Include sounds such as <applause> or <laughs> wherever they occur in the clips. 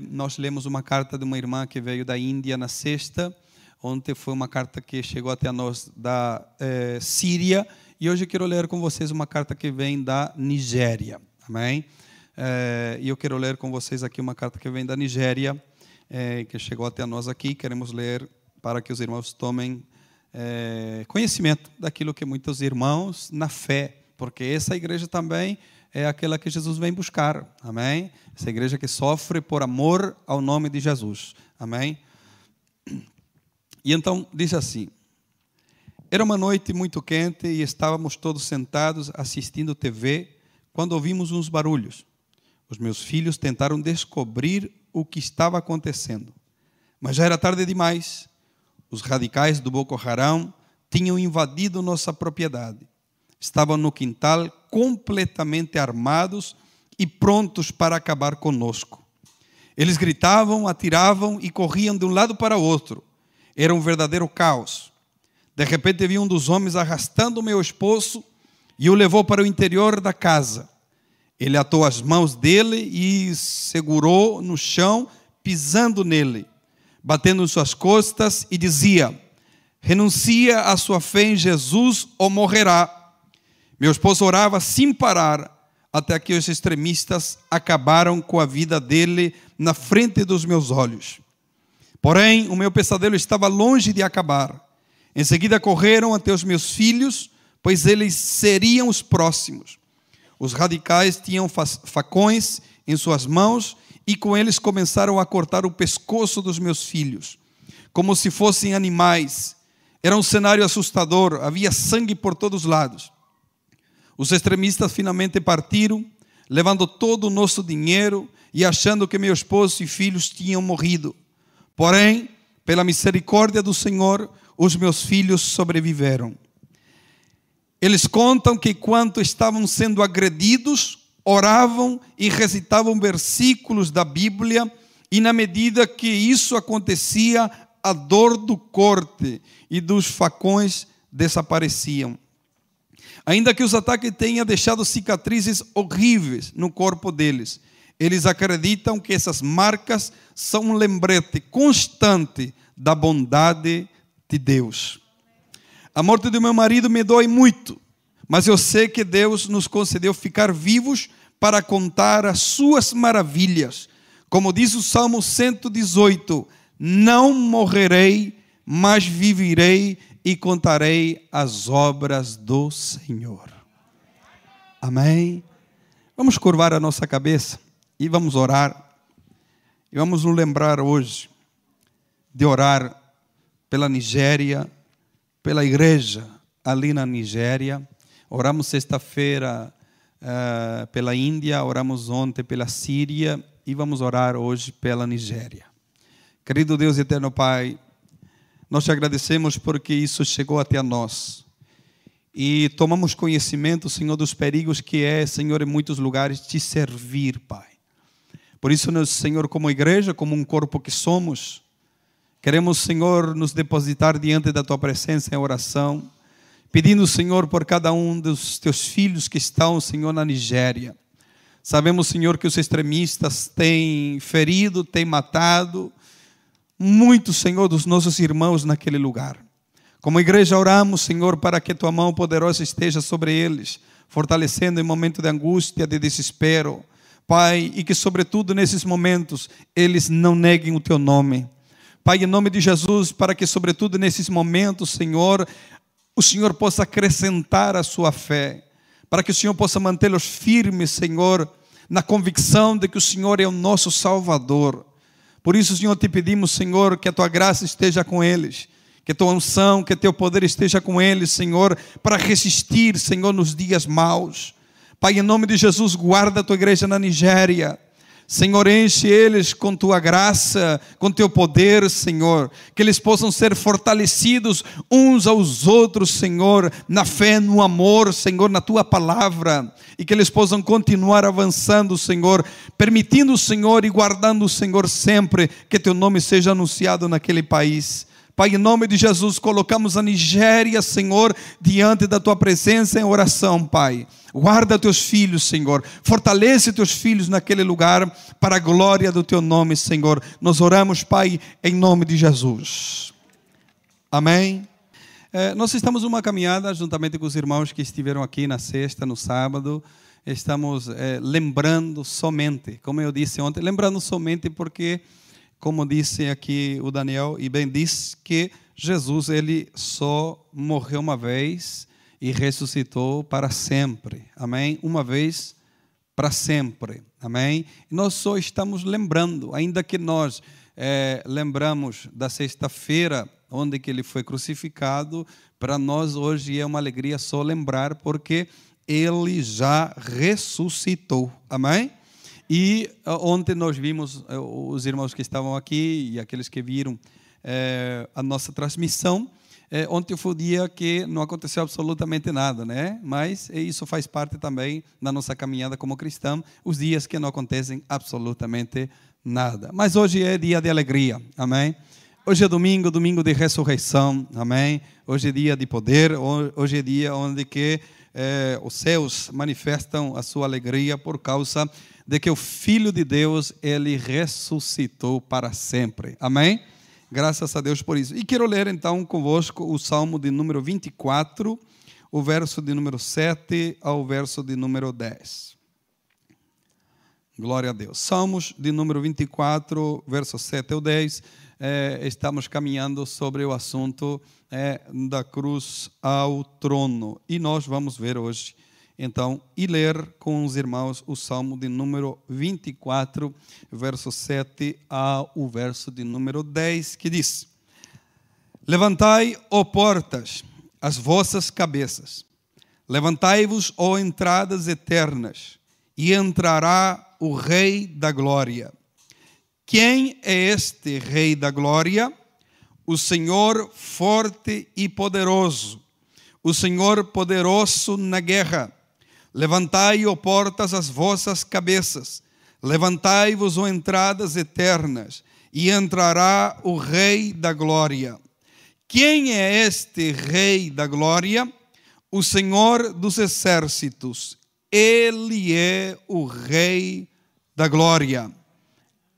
Nós lemos uma carta de uma irmã que veio da Índia na sexta. Ontem foi uma carta que chegou até nós da é, Síria. E hoje eu quero ler com vocês uma carta que vem da Nigéria. Amém? É, e eu quero ler com vocês aqui uma carta que vem da Nigéria, é, que chegou até nós aqui. Queremos ler para que os irmãos tomem conhecimento daquilo que muitos irmãos, na fé, porque essa igreja também é aquela que Jesus vem buscar. Amém? Essa igreja que sofre por amor ao nome de Jesus. Amém? E então diz assim: Era uma noite muito quente e estávamos todos sentados assistindo TV quando ouvimos uns barulhos. Os meus filhos tentaram descobrir o que estava acontecendo, mas já era tarde demais. Os radicais do Boko Haram tinham invadido nossa propriedade estavam no quintal completamente armados e prontos para acabar conosco. Eles gritavam, atiravam e corriam de um lado para o outro. Era um verdadeiro caos. De repente vi um dos homens arrastando meu esposo e o levou para o interior da casa. Ele atou as mãos dele e segurou no chão, pisando nele, batendo em suas costas e dizia: Renuncia à sua fé em Jesus ou morrerá. Meu esposo orava sem parar até que os extremistas acabaram com a vida dele na frente dos meus olhos. Porém, o meu pesadelo estava longe de acabar. Em seguida, correram até os meus filhos, pois eles seriam os próximos. Os radicais tinham facões em suas mãos e com eles começaram a cortar o pescoço dos meus filhos, como se fossem animais. Era um cenário assustador, havia sangue por todos os lados. Os extremistas finalmente partiram, levando todo o nosso dinheiro e achando que meu esposo e filhos tinham morrido. Porém, pela misericórdia do Senhor, os meus filhos sobreviveram. Eles contam que, quando estavam sendo agredidos, oravam e recitavam versículos da Bíblia, e na medida que isso acontecia, a dor do corte e dos facões desapareciam. Ainda que os ataques tenham deixado cicatrizes horríveis no corpo deles, eles acreditam que essas marcas são um lembrete constante da bondade de Deus. A morte do meu marido me dói muito, mas eu sei que Deus nos concedeu ficar vivos para contar as suas maravilhas. Como diz o Salmo 118: Não morrerei, mas viverei e contarei as obras do Senhor. Amém? Vamos curvar a nossa cabeça e vamos orar. E vamos nos lembrar hoje de orar pela Nigéria, pela igreja ali na Nigéria. Oramos sexta-feira uh, pela Índia, oramos ontem pela Síria e vamos orar hoje pela Nigéria. Querido Deus eterno Pai, nós te agradecemos porque isso chegou até nós. E tomamos conhecimento, Senhor, dos perigos que é, Senhor, em muitos lugares te servir, Pai. Por isso, Senhor, como igreja, como um corpo que somos, queremos, Senhor, nos depositar diante da tua presença em oração, pedindo, Senhor, por cada um dos teus filhos que estão, Senhor, na Nigéria. Sabemos, Senhor, que os extremistas têm ferido, têm matado, muito, Senhor, dos nossos irmãos naquele lugar. Como igreja, oramos, Senhor, para que tua mão poderosa esteja sobre eles, fortalecendo em momento de angústia, de desespero. Pai, e que, sobretudo nesses momentos, eles não neguem o teu nome. Pai, em nome de Jesus, para que, sobretudo nesses momentos, Senhor, o Senhor possa acrescentar a sua fé, para que o Senhor possa mantê-los firmes, Senhor, na convicção de que o Senhor é o nosso Salvador por isso, Senhor, te pedimos, Senhor, que a tua graça esteja com eles, que a tua unção, que teu poder esteja com eles, Senhor, para resistir, Senhor, nos dias maus. Pai, em nome de Jesus, guarda a tua igreja na Nigéria. Senhor, enche eles com tua graça, com teu poder, Senhor, que eles possam ser fortalecidos uns aos outros, Senhor, na fé, no amor, Senhor, na tua palavra, e que eles possam continuar avançando, Senhor, permitindo, Senhor, e guardando, Senhor, sempre que teu nome seja anunciado naquele país. Pai, em nome de Jesus, colocamos a Nigéria, Senhor, diante da tua presença em oração, Pai. Guarda teus filhos, Senhor. Fortalece teus filhos naquele lugar para a glória do teu nome, Senhor. Nós oramos, Pai, em nome de Jesus. Amém. É, nós estamos numa caminhada juntamente com os irmãos que estiveram aqui na sexta, no sábado. Estamos é, lembrando somente, como eu disse ontem, lembrando somente porque como disse aqui o Daniel, e bem disse que Jesus ele só morreu uma vez e ressuscitou para sempre. Amém? Uma vez para sempre. Amém? E nós só estamos lembrando, ainda que nós é, lembramos da sexta-feira, onde que ele foi crucificado, para nós hoje é uma alegria só lembrar, porque ele já ressuscitou. Amém? E ah, ontem nós vimos eh, os irmãos que estavam aqui e aqueles que viram é, a nossa transmissão. Ontem foi o dia que não aconteceu absolutamente nada, né? Mas isso faz parte também da nossa caminhada como cristão, os dias que não acontecem absolutamente nada. Mas hoje é dia de alegria, amém? Hoje é domingo, domingo de ressurreição, amém? Hoje é dia de poder, hoje é dia onde que é, os céus manifestam a sua alegria por causa de que o Filho de Deus, ele ressuscitou para sempre. Amém? Graças a Deus por isso. E quero ler então convosco o Salmo de número 24, o verso de número 7 ao verso de número 10. Glória a Deus. Salmos de número 24, verso 7 ao 10. É, estamos caminhando sobre o assunto é, da cruz ao trono. E nós vamos ver hoje então, e ler com os irmãos o Salmo de número 24, verso 7 ao verso de número 10, que diz: Levantai, ó portas, as vossas cabeças, levantai-vos, ó entradas eternas, e entrará o Rei da Glória. Quem é este Rei da Glória? O Senhor forte e poderoso, o Senhor poderoso na guerra Levantai, ó portas, as vossas cabeças, levantai-vos, ó entradas eternas, e entrará o Rei da Glória. Quem é este Rei da Glória? O Senhor dos Exércitos. Ele é o Rei da Glória.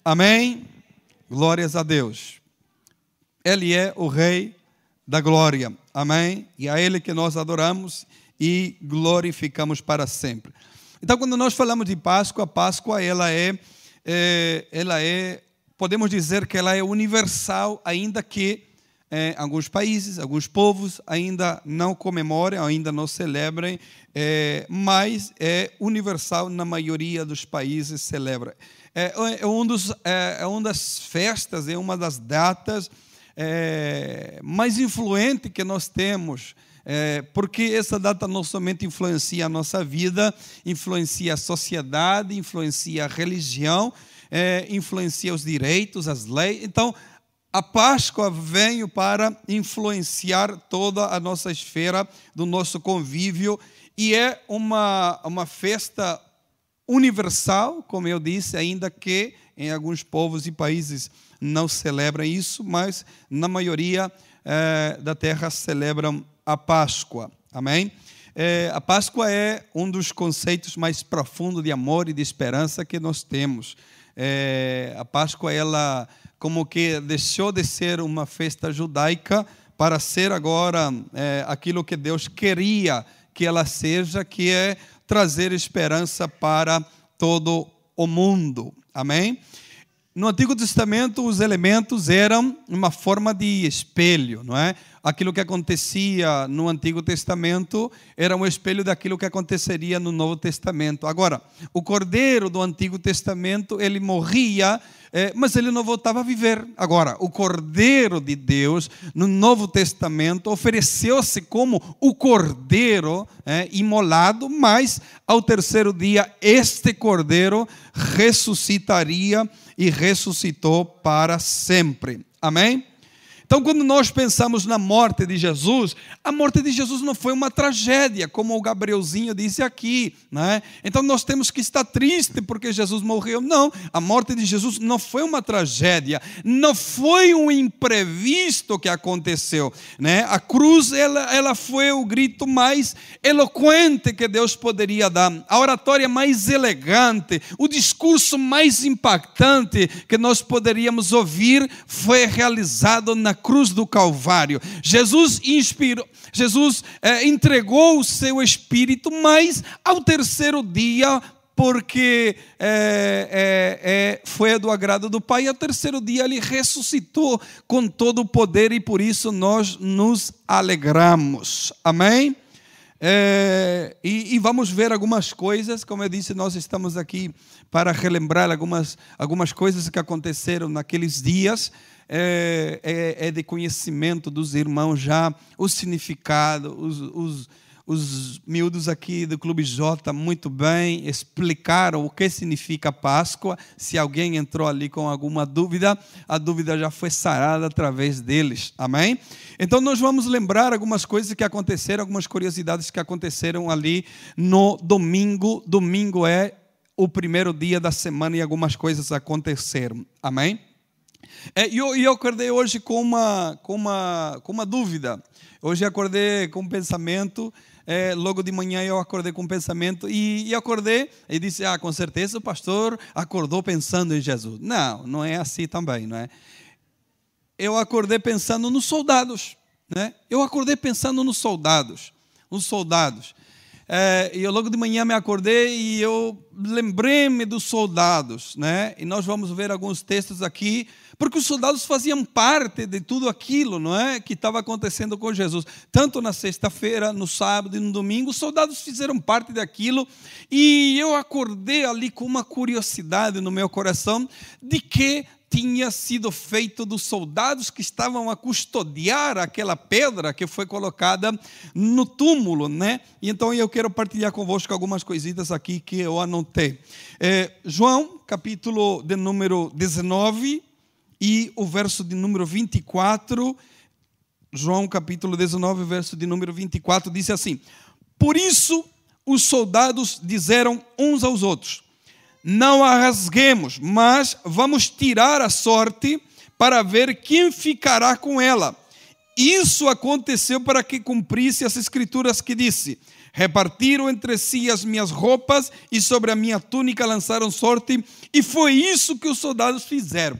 Amém? Glórias a Deus. Ele é o Rei da Glória. Amém? E a Ele que nós adoramos e glorificamos para sempre. Então, quando nós falamos de Páscoa, Páscoa ela é, é ela é, podemos dizer que ela é universal, ainda que é, alguns países, alguns povos ainda não comemorem, ainda não celebrem, é, mas é universal na maioria dos países celebra. É, é, um dos, é, é uma das festas, é uma das datas é, mais influentes que nós temos é, porque essa data não somente influencia a nossa vida, influencia a sociedade, influencia a religião, é, influencia os direitos, as leis. Então, a Páscoa veio para influenciar toda a nossa esfera do nosso convívio e é uma, uma festa universal, como eu disse, ainda que em alguns povos e países não celebram isso, mas na maioria é, da terra celebram a Páscoa. Amém? É, a Páscoa é um dos conceitos mais profundos de amor e de esperança que nós temos. É, a Páscoa, ela como que deixou de ser uma festa judaica para ser agora aquilo que Deus queria que ela seja, que é trazer esperança para todo o mundo. Amém? No Antigo Testamento, os elementos eram uma forma de espelho, não é? Aquilo que acontecia no Antigo Testamento era um espelho daquilo que aconteceria no Novo Testamento. Agora, o Cordeiro do Antigo Testamento, ele morria é, mas ele não voltava a viver. Agora, o Cordeiro de Deus, no Novo Testamento, ofereceu-se como o Cordeiro é, imolado, mas ao terceiro dia, este Cordeiro ressuscitaria e ressuscitou para sempre. Amém? Então, quando nós pensamos na morte de Jesus, a morte de Jesus não foi uma tragédia, como o Gabrielzinho disse aqui. Né? Então, nós temos que estar triste porque Jesus morreu. Não, a morte de Jesus não foi uma tragédia, não foi um imprevisto que aconteceu. Né? A cruz ela, ela foi o grito mais eloquente que Deus poderia dar, a oratória mais elegante, o discurso mais impactante que nós poderíamos ouvir foi realizado na cruz do Calvário. Jesus inspirou, Jesus é, entregou o seu espírito, mas ao terceiro dia porque é, é, é, foi do agrado do Pai. Ao terceiro dia ele ressuscitou com todo o poder e por isso nós nos alegramos. Amém? É, e, e, vamos ver algumas coisas, como eu disse, nós estamos aqui para relembrar algumas, algumas coisas que aconteceram naqueles dias. É, é, é de conhecimento dos irmãos já o significado, os, os os miúdos aqui do Clube J muito bem explicaram o que significa Páscoa. Se alguém entrou ali com alguma dúvida, a dúvida já foi sarada através deles. Amém? Então nós vamos lembrar algumas coisas que aconteceram, algumas curiosidades que aconteceram ali no domingo. Domingo é o primeiro dia da semana e algumas coisas aconteceram. Amém? É, e eu, eu acordei hoje com uma, com, uma, com uma dúvida. Hoje acordei com um pensamento é, logo de manhã eu acordei com um pensamento e, e, acordei e disse: Ah, com certeza o pastor acordou pensando em Jesus. Não, não é assim também, não é? Eu acordei pensando nos soldados, né? Eu acordei pensando nos soldados, nos soldados. É, e eu logo de manhã me acordei e eu lembrei-me dos soldados, né? E nós vamos ver alguns textos aqui porque os soldados faziam parte de tudo aquilo, não é, que estava acontecendo com Jesus. Tanto na sexta-feira, no sábado e no domingo, os soldados fizeram parte daquilo, e eu acordei ali com uma curiosidade no meu coração de que tinha sido feito dos soldados que estavam a custodiar aquela pedra que foi colocada no túmulo, né? Então eu quero partilhar convosco algumas coisitas aqui que eu anotei. É, João, capítulo de número 19, e o verso de número 24, João capítulo 19, verso de número 24, diz assim: Por isso os soldados disseram uns aos outros: Não a rasguemos, mas vamos tirar a sorte para ver quem ficará com ela. Isso aconteceu para que cumprisse as escrituras que disse: Repartiram entre si as minhas roupas e sobre a minha túnica lançaram sorte, e foi isso que os soldados fizeram.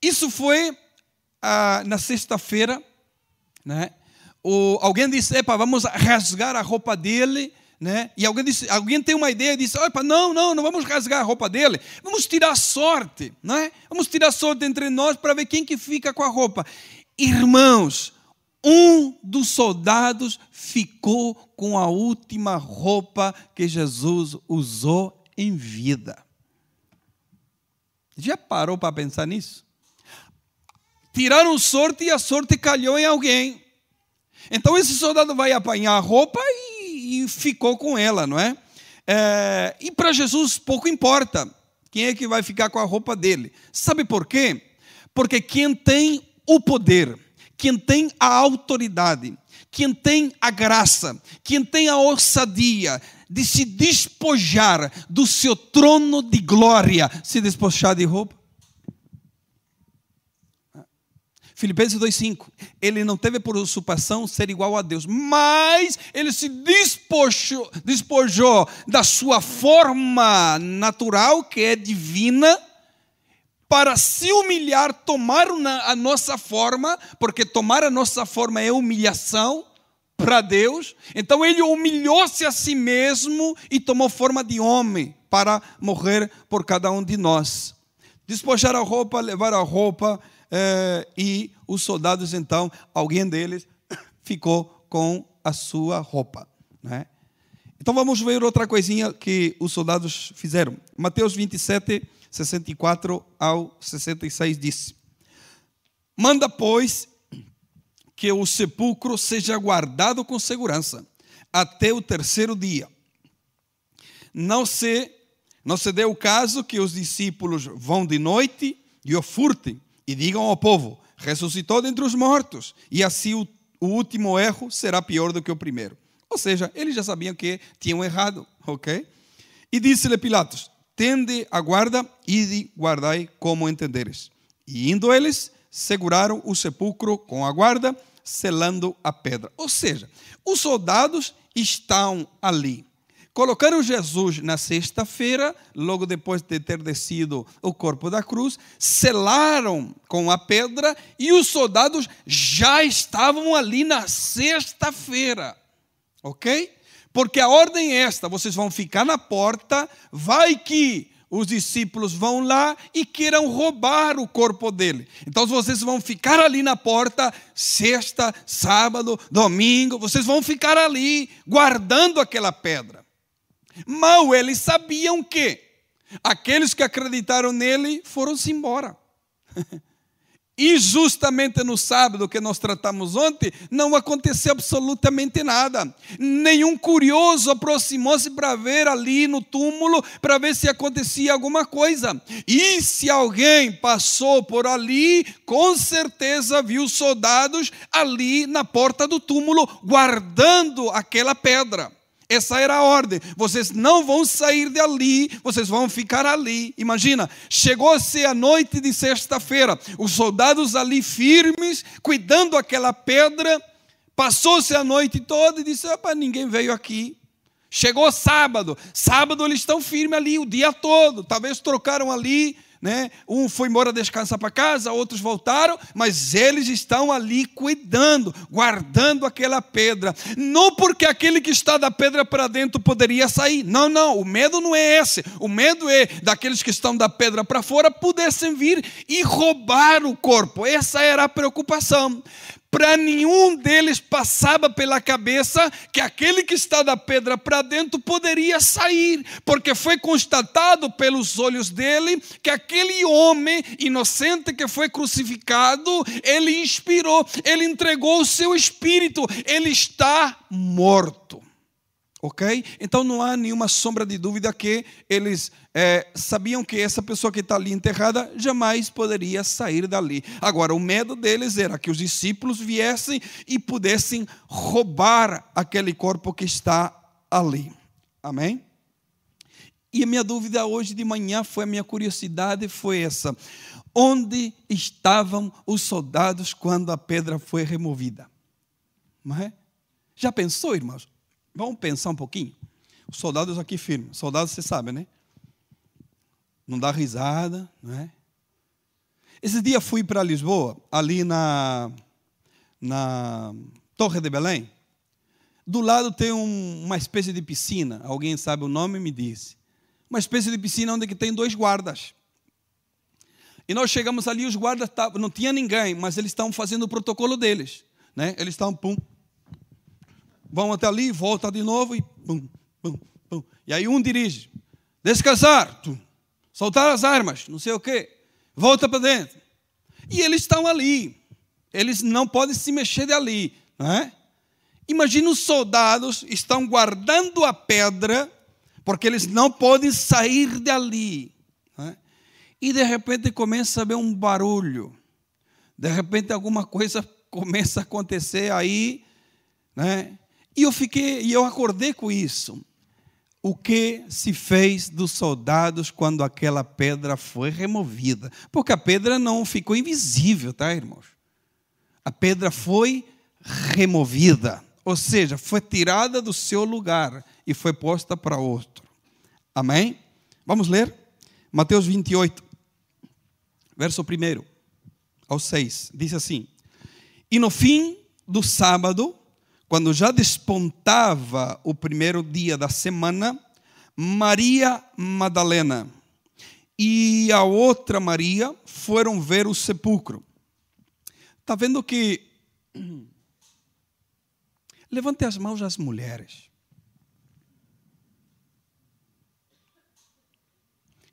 Isso foi ah, na sexta-feira, né? O, alguém disse, epa, vamos rasgar a roupa dele, né? E alguém disse, alguém tem uma ideia e disse, epa, não, não, não vamos rasgar a roupa dele, vamos tirar sorte, né? Vamos tirar sorte entre nós para ver quem que fica com a roupa. Irmãos, um dos soldados ficou com a última roupa que Jesus usou em vida. Já parou para pensar nisso? tiraram sorte e a sorte calhou em alguém. Então esse soldado vai apanhar a roupa e, e ficou com ela, não é? é e para Jesus pouco importa quem é que vai ficar com a roupa dele. Sabe por quê? Porque quem tem o poder, quem tem a autoridade, quem tem a graça, quem tem a ousadia de se despojar do seu trono de glória, se despojar de roupa, Filipenses 2,5. Ele não teve por usurpação ser igual a Deus, mas ele se despojou, despojou da sua forma natural, que é divina, para se humilhar, tomar a nossa forma, porque tomar a nossa forma é humilhação para Deus. Então ele humilhou-se a si mesmo e tomou forma de homem para morrer por cada um de nós. Despojar a roupa, levar a roupa, é, e os soldados, então, alguém deles <coughs> ficou com a sua roupa. Né? Então vamos ver outra coisinha que os soldados fizeram. Mateus 27, 64 ao 66 diz: Manda, pois, que o sepulcro seja guardado com segurança até o terceiro dia. Não se, não se dê o caso que os discípulos vão de noite e o furtem e digam ao povo: ressuscitou dentre os mortos, e assim o, o último erro será pior do que o primeiro. Ou seja, eles já sabiam que tinham errado, ok? E disse-lhe Pilatos: Tende a guarda e guardai como entenderes. E indo eles, seguraram o sepulcro com a guarda, selando a pedra. Ou seja, os soldados estão ali. Colocaram Jesus na sexta-feira, logo depois de ter descido o corpo da cruz, selaram com a pedra e os soldados já estavam ali na sexta-feira. Ok? Porque a ordem é esta: vocês vão ficar na porta, vai que os discípulos vão lá e queiram roubar o corpo dele. Então vocês vão ficar ali na porta, sexta, sábado, domingo, vocês vão ficar ali guardando aquela pedra. Mal eles sabiam que aqueles que acreditaram nele foram-se embora. <laughs> E justamente no sábado que nós tratamos ontem, não aconteceu absolutamente nada. Nenhum curioso aproximou-se para ver ali no túmulo, para ver se acontecia alguma coisa. E se alguém passou por ali, com certeza viu soldados ali na porta do túmulo, guardando aquela pedra. Essa era a ordem. Vocês não vão sair dali, vocês vão ficar ali. Imagina, chegou-se a noite de sexta-feira, os soldados ali firmes, cuidando aquela pedra. Passou-se a noite toda e disse: Opa, ninguém veio aqui. Chegou sábado, sábado eles estão firmes ali o dia todo. Talvez trocaram ali né? Um foi embora descansar para casa, outros voltaram, mas eles estão ali cuidando, guardando aquela pedra. Não porque aquele que está da pedra para dentro poderia sair. Não, não, o medo não é esse. O medo é daqueles que estão da pedra para fora pudessem vir e roubar o corpo. Essa era a preocupação para nenhum deles passava pela cabeça que aquele que está da pedra para dentro poderia sair, porque foi constatado pelos olhos dele que aquele homem inocente que foi crucificado, ele inspirou, ele entregou o seu espírito, ele está morto. Ok? Então não há nenhuma sombra de dúvida que eles é, sabiam que essa pessoa que está ali enterrada jamais poderia sair dali. Agora, o medo deles era que os discípulos viessem e pudessem roubar aquele corpo que está ali. Amém? E a minha dúvida hoje de manhã foi, a minha curiosidade foi essa: onde estavam os soldados quando a pedra foi removida? Não é? Já pensou, irmãos? Vamos pensar um pouquinho? Os soldados aqui firmes. Soldados, você sabe, né? Não dá risada, não é? Esse dia fui para Lisboa, ali na, na Torre de Belém. Do lado tem um, uma espécie de piscina. Alguém sabe o nome? Me disse. Uma espécie de piscina onde tem dois guardas. E nós chegamos ali, os guardas tavam, não tinha ninguém, mas eles estavam fazendo o protocolo deles. Né? Eles estavam, pum, vão até ali, volta de novo e pum, pum, pum. E aí um dirige, descansar, soltar as armas, não sei o quê, volta para dentro. E eles estão ali, eles não podem se mexer dali, não é? Imagina os soldados estão guardando a pedra, porque eles não podem sair dali. É? E de repente começa a ver um barulho. De repente alguma coisa começa a acontecer aí, né? E eu fiquei, e eu acordei com isso. O que se fez dos soldados quando aquela pedra foi removida? Porque a pedra não ficou invisível, tá, irmãos? A pedra foi removida, ou seja, foi tirada do seu lugar e foi posta para outro. Amém? Vamos ler? Mateus 28, verso 1 ao 6. Diz assim: E no fim do sábado, quando já despontava o primeiro dia da semana, Maria Madalena e a outra Maria foram ver o sepulcro. Está vendo que. <clears throat> Levante as mãos as mulheres.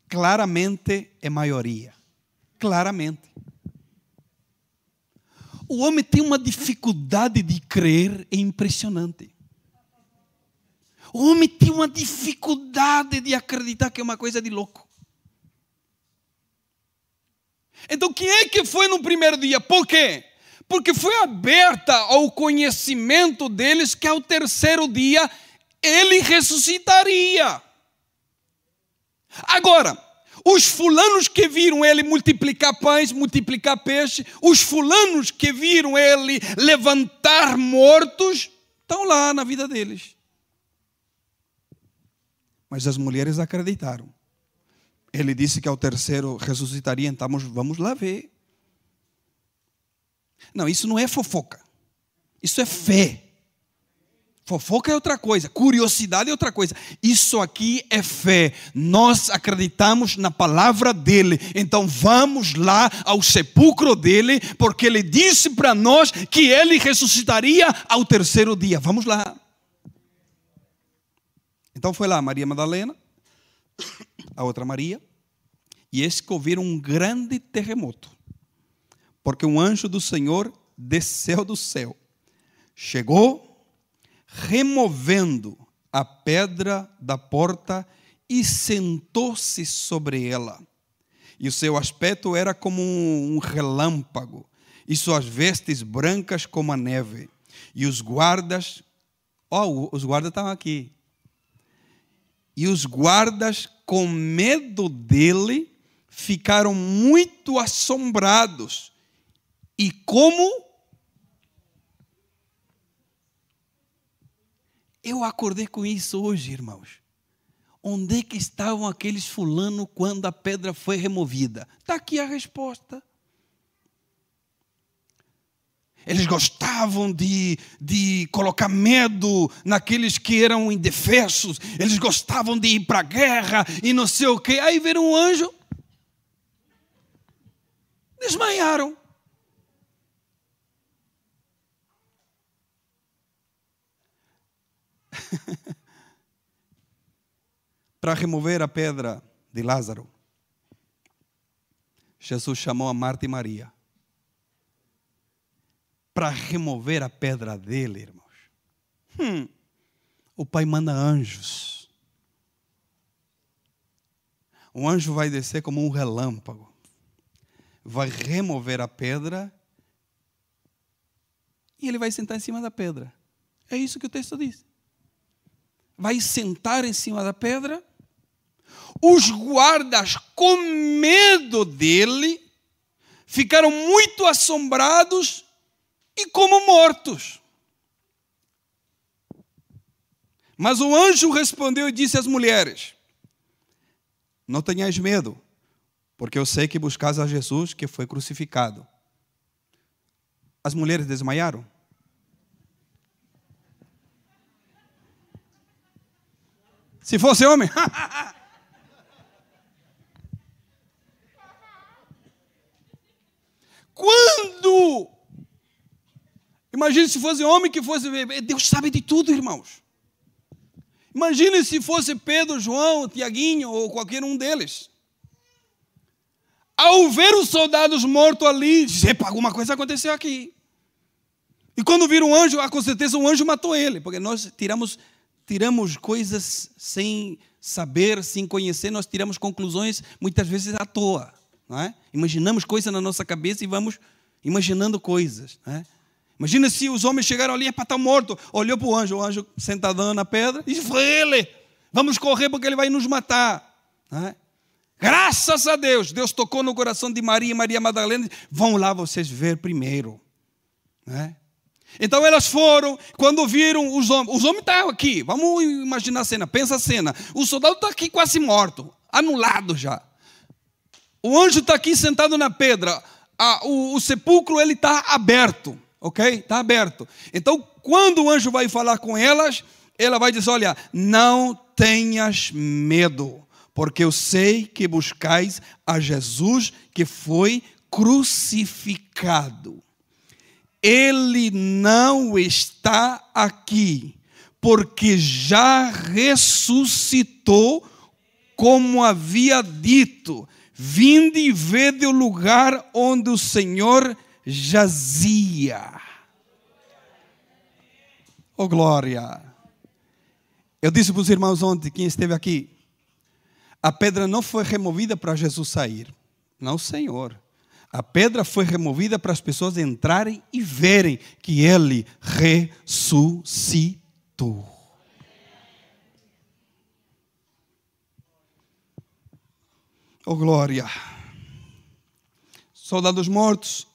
Claramente é maioria. Claramente. O homem tem uma dificuldade de crer é impressionante. O homem tem uma dificuldade de acreditar que é uma coisa de louco. Então, quem é que foi no primeiro dia? Por quê? Porque foi aberta ao conhecimento deles que ao terceiro dia ele ressuscitaria. Agora, os fulanos que viram ele multiplicar pães, multiplicar peixe, os fulanos que viram ele levantar mortos, estão lá na vida deles. Mas as mulheres acreditaram. Ele disse que ao terceiro ressuscitaria, então vamos lá ver. Não, isso não é fofoca. Isso é fé. Fofoca é outra coisa, curiosidade é outra coisa. Isso aqui é fé. Nós acreditamos na palavra dele. Então vamos lá ao sepulcro dele, porque ele disse para nós que ele ressuscitaria ao terceiro dia. Vamos lá. Então foi lá Maria Madalena, a outra Maria, e eles que ouviram um grande terremoto, porque um anjo do Senhor desceu do céu, chegou removendo a pedra da porta e sentou-se sobre ela. E o seu aspecto era como um relâmpago, e suas vestes brancas como a neve. E os guardas, ó, oh, os guardas estavam aqui. E os guardas, com medo dele, ficaram muito assombrados. E como Eu acordei com isso hoje, irmãos. Onde é que estavam aqueles fulano quando a pedra foi removida? Está aqui a resposta. Eles gostavam de, de colocar medo naqueles que eram indefesos. Eles gostavam de ir para a guerra e não sei o quê. Aí viram um anjo. Desmaiaram. <laughs> para remover a pedra de Lázaro, Jesus chamou a Marta e Maria. Para remover a pedra dele, irmãos. Hum, o Pai manda anjos. O anjo vai descer como um relâmpago. Vai remover a pedra. E ele vai sentar em cima da pedra. É isso que o texto diz vai sentar em cima da pedra. Os guardas, com medo dele, ficaram muito assombrados e como mortos. Mas o anjo respondeu e disse às mulheres: Não tenhais medo, porque eu sei que buscais a Jesus que foi crucificado. As mulheres desmaiaram? Se fosse homem. <laughs> Quando? Imagine se fosse homem que fosse. Deus sabe de tudo, irmãos. Imagine se fosse Pedro, João, Tiaguinho ou qualquer um deles. Ao ver os soldados mortos ali, epa, alguma coisa aconteceu aqui. E quando viram um anjo, com certeza um anjo matou ele, porque nós tiramos tiramos coisas sem saber, sem conhecer, nós tiramos conclusões muitas vezes à toa. É? Imaginamos coisas na nossa cabeça e vamos imaginando coisas. É? Imagina se os homens chegaram ali, é para estar morto. Olhou para o anjo, o anjo sentadão na pedra, e Foi ele, vamos correr porque ele vai nos matar. É? Graças a Deus, Deus tocou no coração de Maria e Maria Madalena. Vão lá vocês ver primeiro. Então elas foram, quando viram os homens, os homens estavam aqui, vamos imaginar a cena, pensa a cena. O soldado está aqui quase morto, anulado já. O anjo está aqui sentado na pedra, a, o, o sepulcro ele está aberto, ok? Está aberto. Então quando o anjo vai falar com elas, ela vai dizer: Olha, não tenhas medo, porque eu sei que buscais a Jesus que foi crucificado. Ele não está aqui, porque já ressuscitou, como havia dito. Vinde e vede o lugar onde o Senhor jazia. Oh glória! Eu disse para os irmãos ontem, quem esteve aqui, a pedra não foi removida para Jesus sair. Não, Senhor. A pedra foi removida para as pessoas entrarem e verem que ele ressuscitou. Oh glória! Soldados mortos,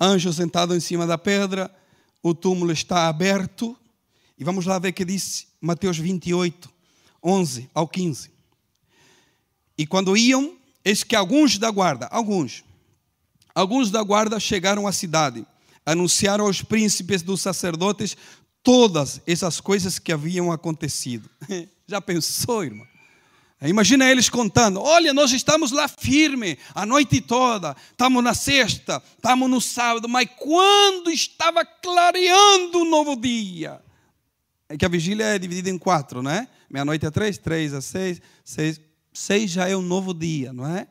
anjo sentado em cima da pedra, o túmulo está aberto. E vamos lá ver o que disse Mateus 28, 11 ao 15. E quando iam, eis que alguns da guarda, alguns, alguns da guarda chegaram à cidade, anunciaram aos príncipes dos sacerdotes todas essas coisas que haviam acontecido. <laughs> Já pensou, irmão? Imagina eles contando: olha, nós estamos lá firme a noite toda, estamos na sexta, estamos no sábado, mas quando estava clareando o novo dia, é que a vigília é dividida em quatro, não é? Meia-noite é três, três a seis, seis, seis já é um novo dia, não é?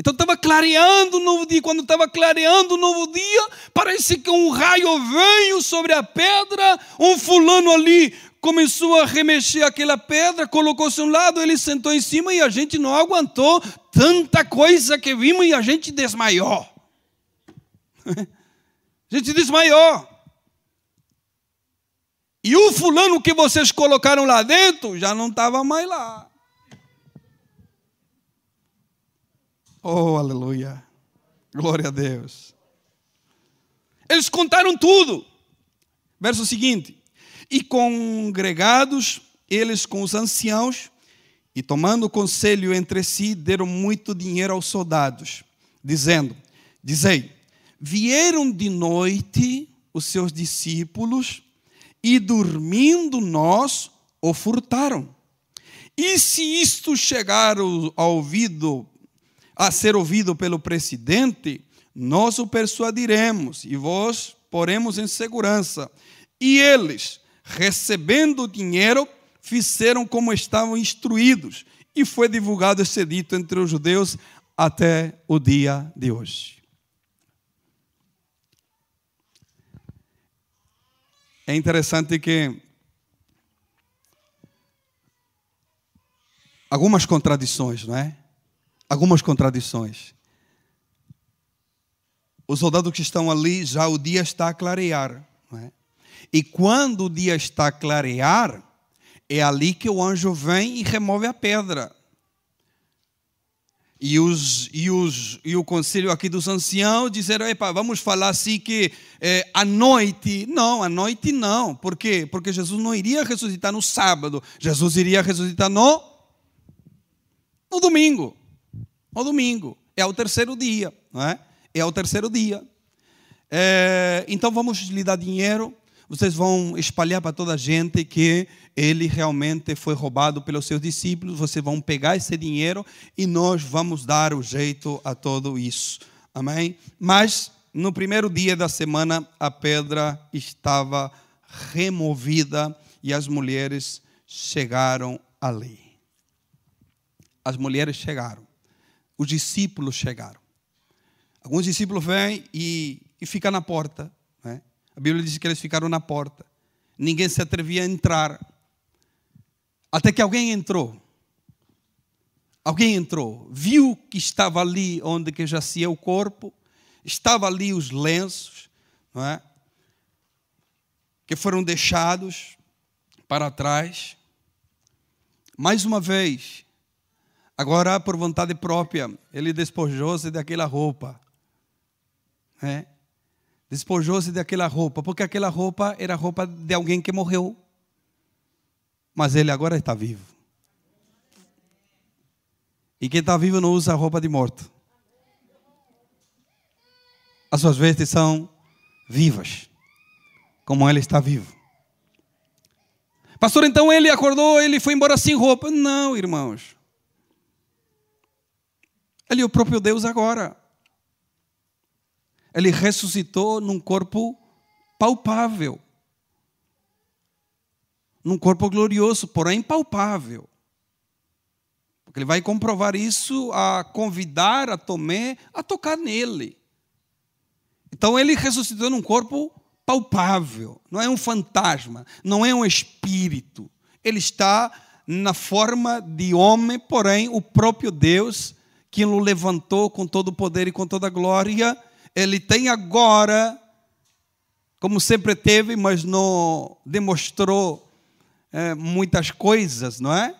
Então estava clareando o novo dia. Quando estava clareando o novo dia, parece que um raio veio sobre a pedra. Um fulano ali começou a remexer aquela pedra, colocou-se um lado, ele sentou em cima e a gente não aguentou tanta coisa que vimos e a gente desmaiou. <laughs> A gente desmaiou. E o fulano que vocês colocaram lá dentro já não estava mais lá. Oh, aleluia. Glória a Deus. Eles contaram tudo. Verso seguinte: E congregados eles com os anciãos, e tomando conselho entre si, deram muito dinheiro aos soldados, dizendo: Dizei, vieram de noite os seus discípulos, e dormindo nós o furtaram. E se isto chegar ao ouvido a ser ouvido pelo presidente, nós o persuadiremos e vos poremos em segurança. E eles, recebendo o dinheiro, fizeram como estavam instruídos. E foi divulgado esse dito entre os judeus até o dia de hoje. É interessante que algumas contradições, não é? Algumas contradições. Os soldados que estão ali, já o dia está a clarear. É? E quando o dia está a clarear, é ali que o anjo vem e remove a pedra. E, os, e, os, e o conselho aqui dos anciãos disseram: Epa, vamos falar assim que é, à noite. Não, à noite não. Por quê? Porque Jesus não iria ressuscitar no sábado, Jesus iria ressuscitar no, no domingo ao domingo. É ao terceiro dia, não é? É ao terceiro dia. É, então vamos lhe dar dinheiro. Vocês vão espalhar para toda a gente que ele realmente foi roubado pelos seus discípulos. Vocês vão pegar esse dinheiro e nós vamos dar o jeito a tudo isso. Amém? Mas no primeiro dia da semana a pedra estava removida e as mulheres chegaram ali. As mulheres chegaram os discípulos chegaram. Alguns discípulos vêm e, e ficam na porta. Né? A Bíblia diz que eles ficaram na porta. Ninguém se atrevia a entrar. Até que alguém entrou. Alguém entrou, viu que estava ali onde que jacia o corpo, estava ali os lenços, não é? Que foram deixados para trás. Mais uma vez, Agora, por vontade própria, ele despojou-se daquela roupa. É? Despojou-se daquela roupa, porque aquela roupa era roupa de alguém que morreu. Mas ele agora está vivo. E quem está vivo não usa roupa de morto. As suas vestes são vivas, como ele está vivo. Pastor, então ele acordou, ele foi embora sem roupa. Não, irmãos. Ele é o próprio Deus agora. Ele ressuscitou num corpo palpável. Num corpo glorioso, porém palpável. Porque ele vai comprovar isso a convidar a Tomé a tocar nele. Então ele ressuscitou num corpo palpável, não é um fantasma, não é um espírito. Ele está na forma de homem, porém o próprio Deus que o levantou com todo o poder e com toda a glória, ele tem agora, como sempre teve, mas não demonstrou é, muitas coisas, não é?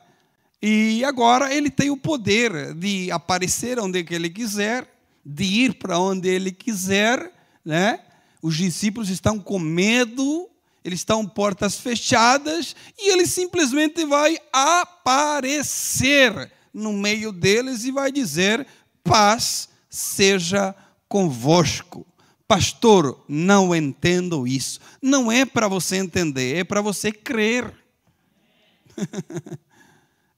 E agora ele tem o poder de aparecer onde ele quiser, de ir para onde ele quiser, né? Os discípulos estão com medo, eles estão portas fechadas e ele simplesmente vai aparecer no meio deles e vai dizer: paz seja convosco. Pastor, não entendo isso. Não é para você entender, é para você crer. <laughs>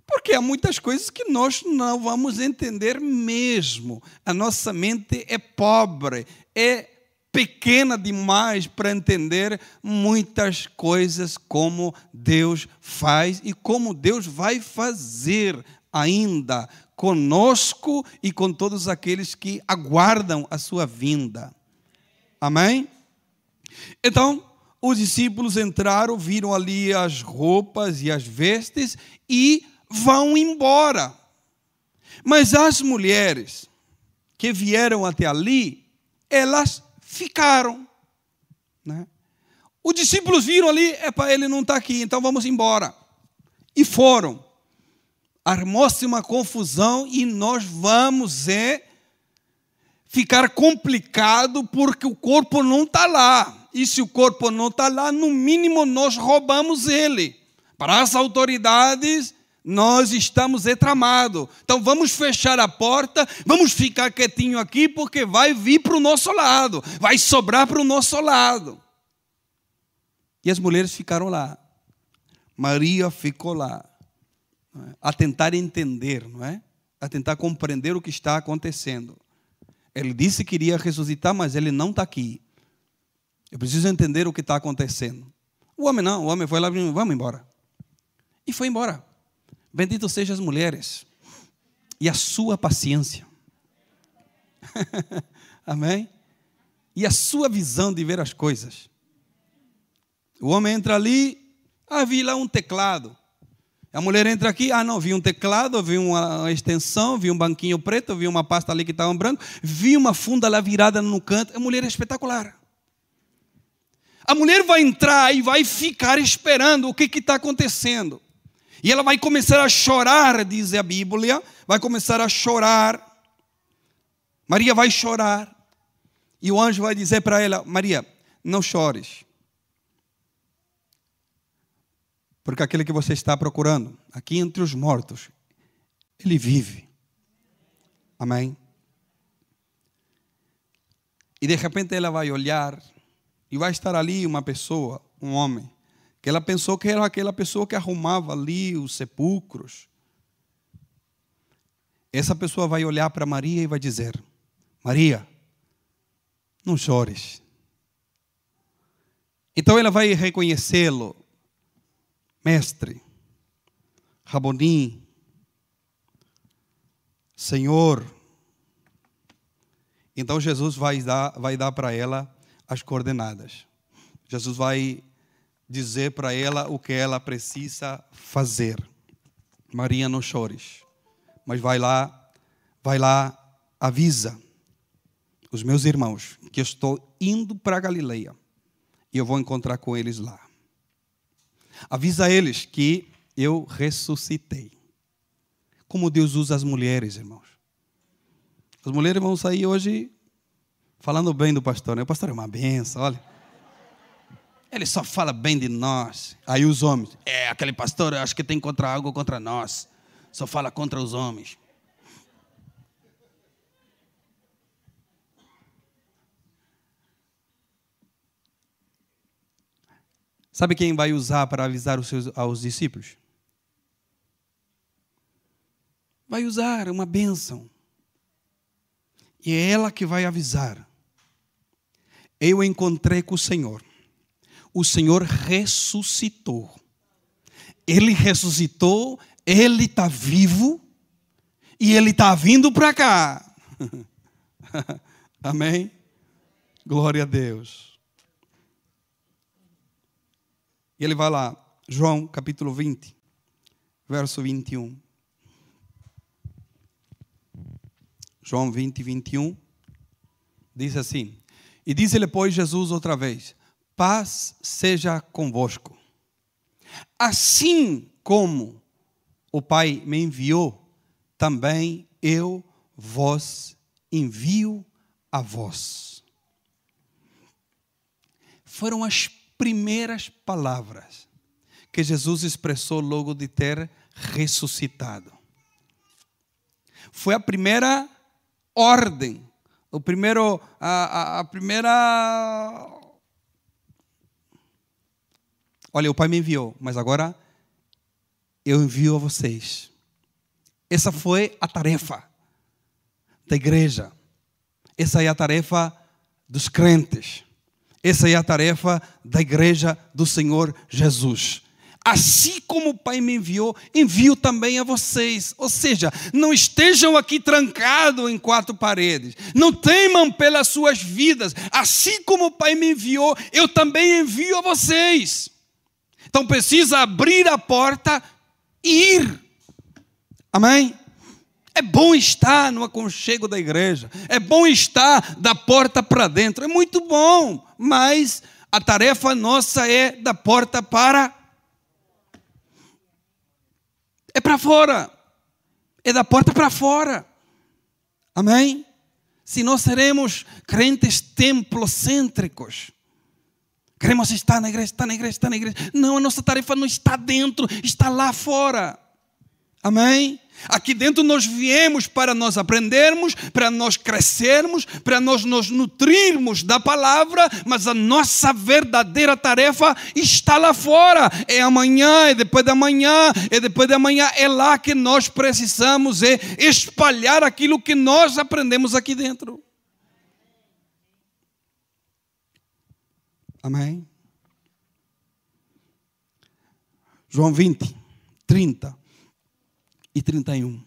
Porque há muitas coisas que nós não vamos entender mesmo. A nossa mente é pobre, é pequena demais para entender muitas coisas como Deus faz e como Deus vai fazer ainda conosco e com todos aqueles que aguardam a sua vinda. Amém? Então, os discípulos entraram, viram ali as roupas e as vestes e vão embora. Mas as mulheres que vieram até ali, elas ficaram. Né? Os discípulos viram ali, para ele não está aqui, então vamos embora. E foram. Armou-se uma confusão e nós vamos é, ficar complicado porque o corpo não está lá. E se o corpo não está lá, no mínimo nós roubamos ele. Para as autoridades, nós estamos etramados. Então vamos fechar a porta, vamos ficar quietinho aqui, porque vai vir para o nosso lado, vai sobrar para o nosso lado. E as mulheres ficaram lá. Maria ficou lá, é? a tentar entender, não é? A tentar compreender o que está acontecendo. Ele disse que iria ressuscitar, mas ele não está aqui. Eu preciso entender o que está acontecendo. O homem não, o homem foi lá e vamos embora. E foi embora. Bendito sejam as mulheres e a sua paciência. <laughs> Amém? E a sua visão de ver as coisas. O homem entra ali, vi lá um teclado. A mulher entra aqui, ah, não, vi um teclado, vi uma extensão, vi um banquinho preto, vi uma pasta ali que estava em branco, vi uma funda lá virada no canto. A mulher é espetacular. A mulher vai entrar e vai ficar esperando o que está acontecendo. E ela vai começar a chorar, diz a Bíblia, vai começar a chorar. Maria vai chorar. E o anjo vai dizer para ela: Maria, não chores. Porque aquele que você está procurando, aqui entre os mortos, ele vive. Amém? E de repente ela vai olhar e vai estar ali uma pessoa, um homem, que ela pensou que era aquela pessoa que arrumava ali os sepulcros. Essa pessoa vai olhar para Maria e vai dizer: Maria, não chores. Então ela vai reconhecê-lo, mestre, Rabonim, Senhor. Então Jesus vai dar, vai dar para ela as coordenadas. Jesus vai dizer para ela o que ela precisa fazer. Maria, não chores, mas vai lá, vai lá, avisa os meus irmãos que eu estou indo para Galileia e eu vou encontrar com eles lá. Avisa eles que eu ressuscitei. Como Deus usa as mulheres, irmãos. As mulheres vão sair hoje falando bem do pastor. Né? O pastor é uma benção, olha. Ele só fala bem de nós. Aí os homens, é, aquele pastor, acho que tem contra algo contra nós. Só fala contra os homens. Sabe quem vai usar para avisar os seus, aos discípulos? Vai usar uma bênção. E é ela que vai avisar eu encontrei com o Senhor. O Senhor ressuscitou. Ele ressuscitou, ele está vivo e ele está vindo para cá. <laughs> Amém? Glória a Deus. E ele vai lá, João capítulo 20, verso 21. João 20, 21, diz assim: E disse-lhe, pois, Jesus outra vez: Paz seja convosco. Assim como o Pai me enviou, também eu vos envio a vós. Foram as primeiras palavras que Jesus expressou logo de ter ressuscitado. Foi a primeira ordem, o primeiro, a, a, a primeira. Olha, o Pai me enviou, mas agora eu envio a vocês. Essa foi a tarefa da igreja. Essa é a tarefa dos crentes. Essa é a tarefa da igreja do Senhor Jesus. Assim como o Pai me enviou, envio também a vocês. Ou seja, não estejam aqui trancados em quatro paredes. Não temam pelas suas vidas. Assim como o Pai me enviou, eu também envio a vocês. Então precisa abrir a porta e ir. Amém? É bom estar no aconchego da igreja, é bom estar da porta para dentro, é muito bom, mas a tarefa nossa é da porta para. É para fora, é da porta para fora, amém? Se nós seremos crentes templocêntricos, queremos estar na igreja, estar na igreja, estar na igreja, não, a nossa tarefa não está dentro, está lá fora, amém? Aqui dentro nós viemos para nós aprendermos, para nós crescermos, para nós nos nutrirmos da palavra, mas a nossa verdadeira tarefa está lá fora. É amanhã, é depois da manhã, é depois da manhã, é lá que nós precisamos é espalhar aquilo que nós aprendemos aqui dentro. Amém? João 20, 30 e 31.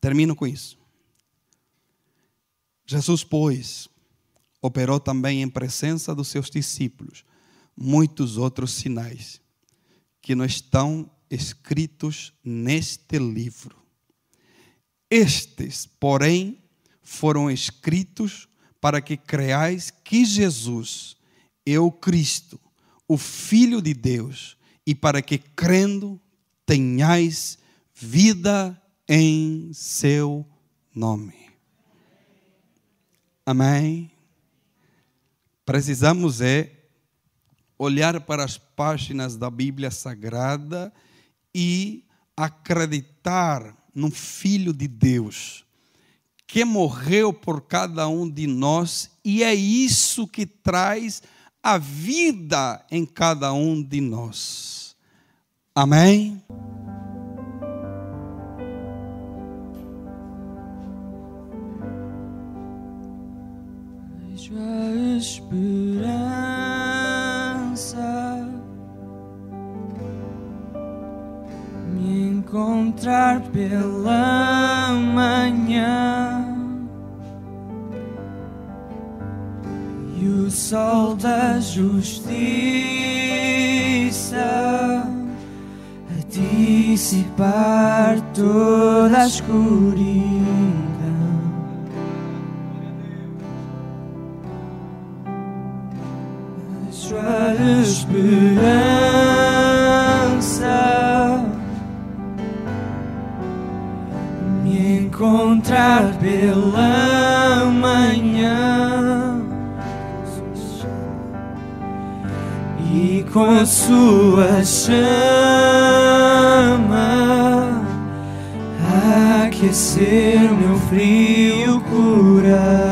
Termino com isso. Jesus, pois, operou também em presença dos seus discípulos muitos outros sinais que não estão escritos neste livro. Estes, porém, foram escritos para que creais que Jesus é o Cristo, o Filho de Deus, e para que crendo tenhais vida em seu nome. Amém? Precisamos é olhar para as páginas da Bíblia Sagrada e acreditar no Filho de Deus, que morreu por cada um de nós, e é isso que traz a vida em cada um de nós. Amém? Esperança me encontrar pela manhã e o sol da justiça a dissipar toda a escuridão. Pela manhã e com sua chama aquecer meu frio coração.